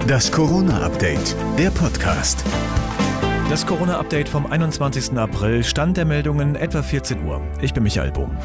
Das Corona-Update, der Podcast. Das Corona-Update vom 21. April, Stand der Meldungen etwa 14 Uhr. Ich bin Michael Bohm.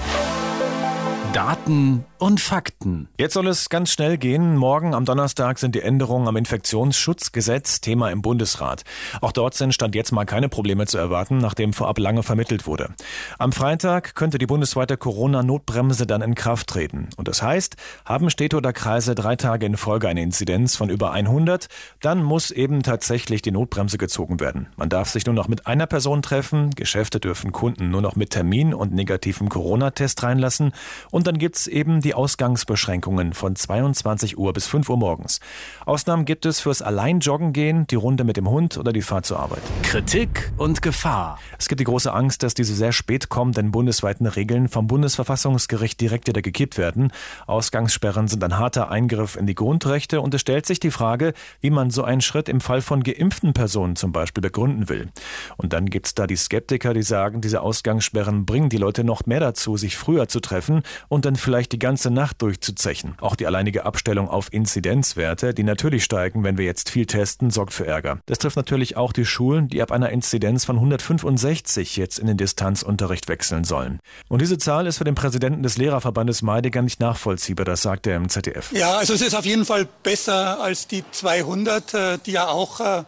Daten und Fakten. Jetzt soll es ganz schnell gehen. Morgen am Donnerstag sind die Änderungen am Infektionsschutzgesetz Thema im Bundesrat. Auch dort sind Stand jetzt mal keine Probleme zu erwarten, nachdem vorab lange vermittelt wurde. Am Freitag könnte die bundesweite Corona-Notbremse dann in Kraft treten. Und das heißt, haben Städte oder Kreise drei Tage in Folge eine Inzidenz von über 100, dann muss eben tatsächlich die Notbremse gezogen werden. Man darf sich nur noch mit einer Person treffen, Geschäfte dürfen Kunden nur noch mit Termin und negativem Corona-Test reinlassen und dann gibt's eben die Ausgangsbeschränkungen von 22 Uhr bis 5 Uhr morgens. Ausnahmen gibt es fürs Alleinjoggen gehen, die Runde mit dem Hund oder die Fahrt zur Arbeit. Kritik und Gefahr. Es gibt die große Angst, dass diese sehr spät kommenden bundesweiten Regeln vom Bundesverfassungsgericht direkt wieder gekippt werden. Ausgangssperren sind ein harter Eingriff in die Grundrechte und es stellt sich die Frage, wie man so einen Schritt im Fall von geimpften Personen zum Beispiel begründen will. Und dann gibt's da die Skeptiker, die sagen, diese Ausgangssperren bringen die Leute noch mehr dazu, sich früher zu treffen und dann vielleicht die ganze Nacht durchzuzechen. Auch die alleinige Abstellung auf Inzidenzwerte, die natürlich steigen, wenn wir jetzt viel testen, sorgt für Ärger. Das trifft natürlich auch die Schulen, die ab einer Inzidenz von 165 jetzt in den Distanzunterricht wechseln sollen. Und diese Zahl ist für den Präsidenten des Lehrerverbandes Meidiger nicht nachvollziehbar, das sagt er im ZDF. Ja, also es ist auf jeden Fall besser als die 200, äh, die ja auch äh,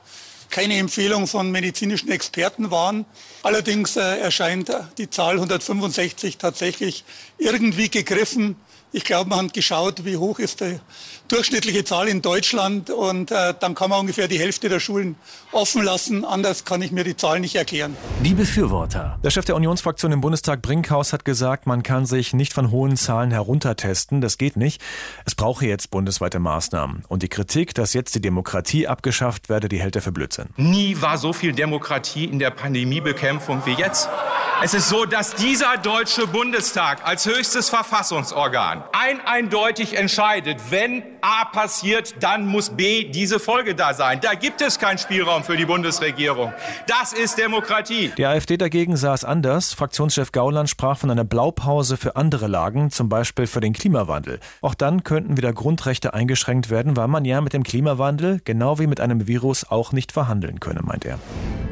keine Empfehlung von medizinischen Experten waren. Allerdings äh, erscheint die Zahl 165 tatsächlich irgendwie gegriffen. Ich glaube, man hat geschaut, wie hoch ist die durchschnittliche Zahl in Deutschland und äh, dann kann man ungefähr die Hälfte der Schulen offen lassen. Anders kann ich mir die Zahl nicht erklären. Die Befürworter. Der Chef der Unionsfraktion im Bundestag Brinkhaus hat gesagt, man kann sich nicht von hohen Zahlen heruntertesten. Das geht nicht. Es brauche jetzt bundesweite Maßnahmen. Und die Kritik, dass jetzt die Demokratie abgeschafft werde, die hält er für Blödsinn. Nie war so viel Demokratie in der Pandemiebekämpfung wie jetzt. Es ist so, dass dieser Deutsche Bundestag als höchstes Verfassungsorgan ein eindeutig entscheidet, wenn A passiert, dann muss B diese Folge da sein. Da gibt es keinen Spielraum für die Bundesregierung. Das ist Demokratie. Die AfD dagegen sah es anders. Fraktionschef Gauland sprach von einer Blaupause für andere Lagen, zum Beispiel für den Klimawandel. Auch dann könnten wieder Grundrechte eingeschränkt werden, weil man ja mit dem Klimawandel, genau wie mit einem Virus, auch nicht verhandeln könne, meint er.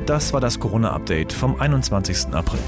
Das war das Corona-Update vom 21. April.